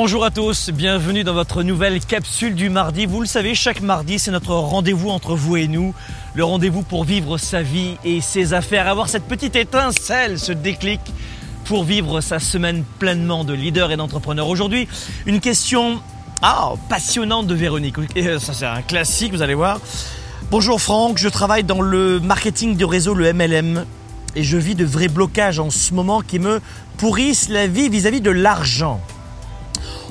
Bonjour à tous, bienvenue dans votre nouvelle capsule du mardi. Vous le savez, chaque mardi, c'est notre rendez-vous entre vous et nous. Le rendez-vous pour vivre sa vie et ses affaires, avoir cette petite étincelle, ce déclic pour vivre sa semaine pleinement de leader et d'entrepreneur. Aujourd'hui, une question ah, passionnante de Véronique. Ça, c'est un classique, vous allez voir. Bonjour Franck, je travaille dans le marketing de réseau, le MLM, et je vis de vrais blocages en ce moment qui me pourrissent la vie vis-à-vis -vis de l'argent.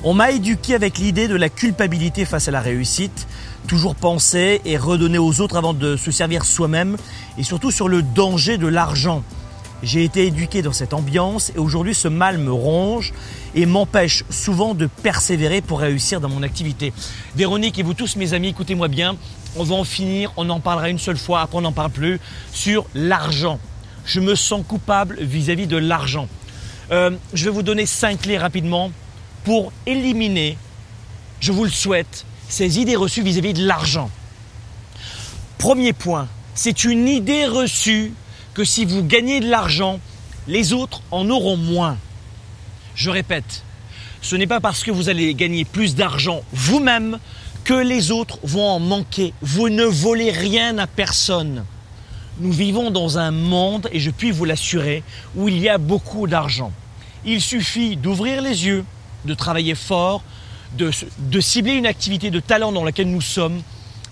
On m'a éduqué avec l'idée de la culpabilité face à la réussite, toujours penser et redonner aux autres avant de se servir soi-même, et surtout sur le danger de l'argent. J'ai été éduqué dans cette ambiance et aujourd'hui ce mal me ronge et m'empêche souvent de persévérer pour réussir dans mon activité. Véronique et vous tous mes amis, écoutez-moi bien, on va en finir, on en parlera une seule fois, après on n'en parle plus, sur l'argent. Je me sens coupable vis-à-vis de l'argent. Euh, je vais vous donner cinq clés rapidement pour éliminer, je vous le souhaite, ces idées reçues vis-à-vis de l'argent. Premier point, c'est une idée reçue que si vous gagnez de l'argent, les autres en auront moins. Je répète, ce n'est pas parce que vous allez gagner plus d'argent vous-même que les autres vont en manquer. Vous ne volez rien à personne. Nous vivons dans un monde, et je puis vous l'assurer, où il y a beaucoup d'argent. Il suffit d'ouvrir les yeux, de travailler fort, de, cibler une activité de talent dans laquelle nous sommes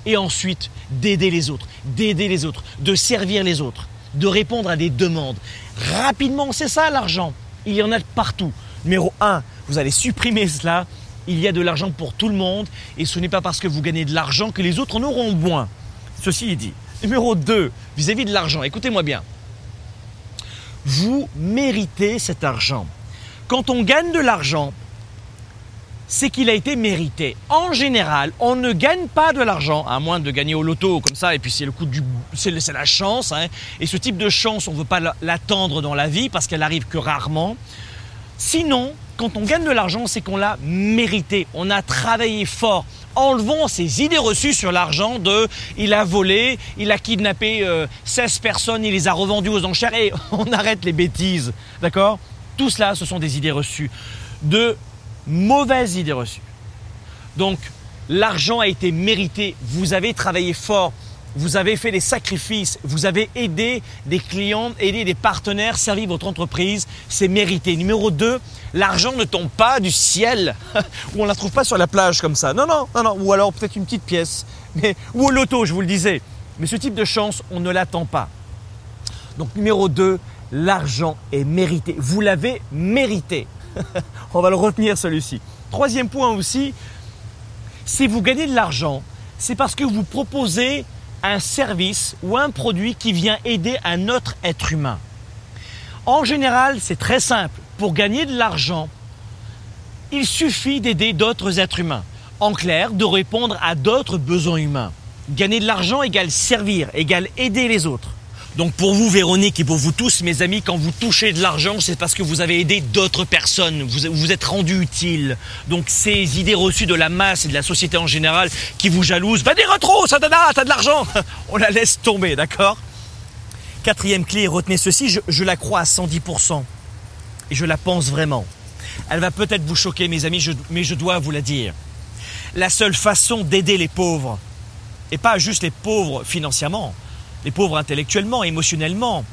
et ensuite d'aider les autres, d'aider les autres, de servir les autres, de répondre à des demandes. Rapidement, c'est ça l'argent. Il y en a partout. Numéro 1, vous allez supprimer cela. Il y a de l'argent pour tout le monde et ce n'est pas parce que vous gagnez de l'argent que les autres en auront moins. Ceci est dit. Numéro 2, vis-à-vis de l'argent, écoutez-moi bien. Vous méritez cet argent. Quand on gagne de l'argent, c'est qu'il a été mérité. En général, on ne gagne pas de l'argent, à moins de gagner au loto comme ça, et puis c'est le coup du, c'est la chance. Hein. Et ce type de chance, on ne veut pas l'attendre dans la vie parce qu'elle arrive que rarement. Sinon, quand on gagne de l'argent, c'est qu'on l'a mérité. On a travaillé fort. Enlevons ces idées reçues sur l'argent de il a volé, il a kidnappé 16 euh, personnes, il les a revendues aux enchères et on arrête les bêtises. D'accord? Tout cela, ce sont des idées reçues de mauvaise idée reçue. Donc, l'argent a été mérité, vous avez travaillé fort, vous avez fait des sacrifices, vous avez aidé des clients, aidé des partenaires, servi votre entreprise, c'est mérité. Numéro 2, l'argent ne tombe pas du ciel, ou on ne la trouve pas sur la plage comme ça. Non, non, non, non, ou alors peut-être une petite pièce, mais, ou au loto, je vous le disais. Mais ce type de chance, on ne l'attend pas. Donc numéro 2, l'argent est mérité. Vous l'avez mérité. On va le retenir celui-ci. Troisième point aussi, si vous gagnez de l'argent, c'est parce que vous proposez un service ou un produit qui vient aider un autre être humain. En général, c'est très simple. Pour gagner de l'argent, il suffit d'aider d'autres êtres humains. En clair, de répondre à d'autres besoins humains. Gagner de l'argent égale servir, égale aider les autres. Donc pour vous, Véronique, et pour vous tous, mes amis, quand vous touchez de l'argent, c'est parce que vous avez aidé d'autres personnes, vous vous êtes rendu utile. Donc ces idées reçues de la masse et de la société en général qui vous jalousent, bah des retros, ça t'as de l'argent, on la laisse tomber, d'accord? Quatrième clé, retenez ceci, je, la crois à 110%. Et je la pense vraiment. Elle va peut-être vous choquer, mes amis, mais je dois vous la dire. La seule façon d'aider les pauvres, et pas juste les pauvres financièrement, les pauvres intellectuellement, émotionnellement.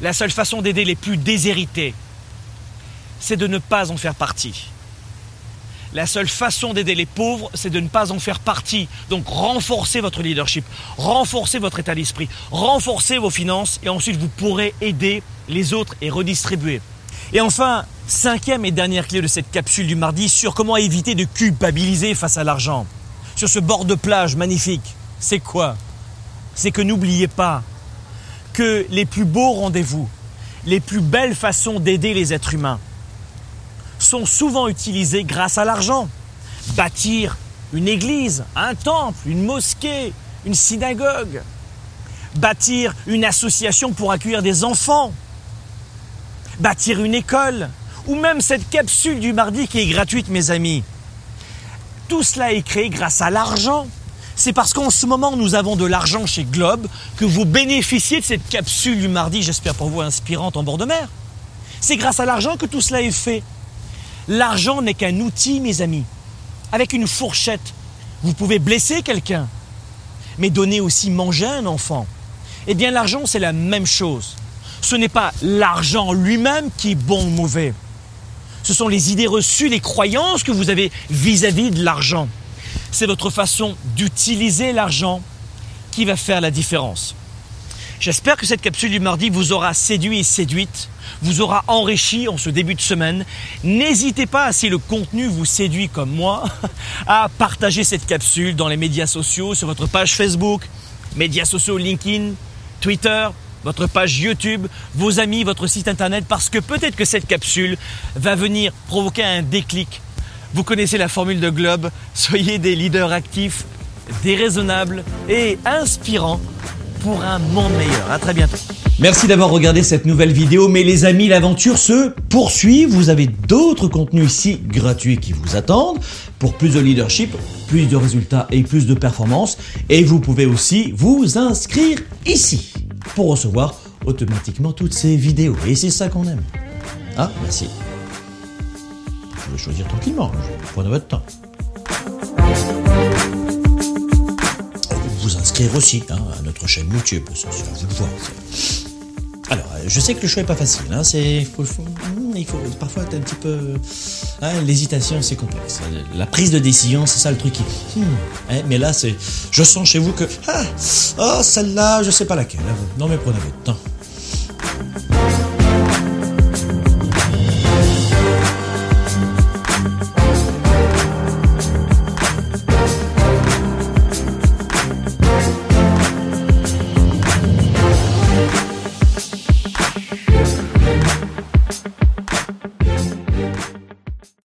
La seule façon d'aider les plus déshérités, c'est de ne pas en faire partie. La seule façon d'aider les pauvres, c'est de ne pas en faire partie. Donc renforcez votre leadership, renforcez votre état d'esprit, renforcez vos finances et ensuite vous pourrez aider les autres et redistribuer. Et enfin, cinquième et dernière clé de cette capsule du mardi sur comment éviter de culpabiliser face à l'argent. Sur ce bord de plage magnifique, c'est quoi? C'est que n'oubliez pas que les plus beaux rendez-vous, les plus belles façons d'aider les êtres humains sont souvent utilisées grâce à l'argent. Bâtir une église, un temple, une mosquée, une synagogue. Bâtir une association pour accueillir des enfants. Bâtir une école. Ou même cette capsule du mardi qui est gratuite, mes amis. Tout cela est créé grâce à l'argent c'est parce qu'en ce moment nous avons de l'argent chez Globe que vous bénéficiez de cette capsule du mardi, j'espère pour vous inspirante en bord de mer. C'est grâce à l'argent que tout cela est fait. L'argent n'est qu'un outil, mes amis. Avec une fourchette, vous pouvez blesser quelqu'un, mais donner aussi manger à un enfant. Eh bien, l'argent, c'est la même chose. Ce n'est pas l'argent lui-même qui est bon ou mauvais. Ce sont les idées reçues, les croyances que vous avez vis-à-vis de l'argent. C'est votre façon d'utiliser l'argent qui va faire la différence. J'espère que cette capsule du mardi vous aura séduit et séduite, vous aura enrichi en ce début de semaine. N'hésitez pas, si le contenu vous séduit comme moi, à partager cette capsule dans les médias sociaux, sur votre page Facebook, médias sociaux LinkedIn, Twitter, votre page YouTube, vos amis, votre site internet, parce que peut-être que cette capsule va venir provoquer un déclic. Vous connaissez la formule de Globe, soyez des leaders actifs, déraisonnables et inspirants pour un monde meilleur. À très bientôt. Merci d'avoir regardé cette nouvelle vidéo, mais les amis, l'aventure se poursuit. Vous avez d'autres contenus ici gratuits qui vous attendent pour plus de leadership, plus de résultats et plus de performance. Et vous pouvez aussi vous inscrire ici pour recevoir automatiquement toutes ces vidéos. Et c'est ça qu'on aime. Ah, merci. Choisir tranquillement, prenez votre temps. Vous inscrire aussi hein, à notre chaîne YouTube, ça, vous le voir. Alors, je sais que le choix est pas facile. Hein, c'est, hmm, il faut parfois être un petit peu. Hein, l'hésitation, c'est complexe. La prise de décision, c'est ça le truc qui. Hmm, mais là, c'est. Je sens chez vous que. Ah, oh, celle-là, je sais pas laquelle. Non, mais prenez votre temps.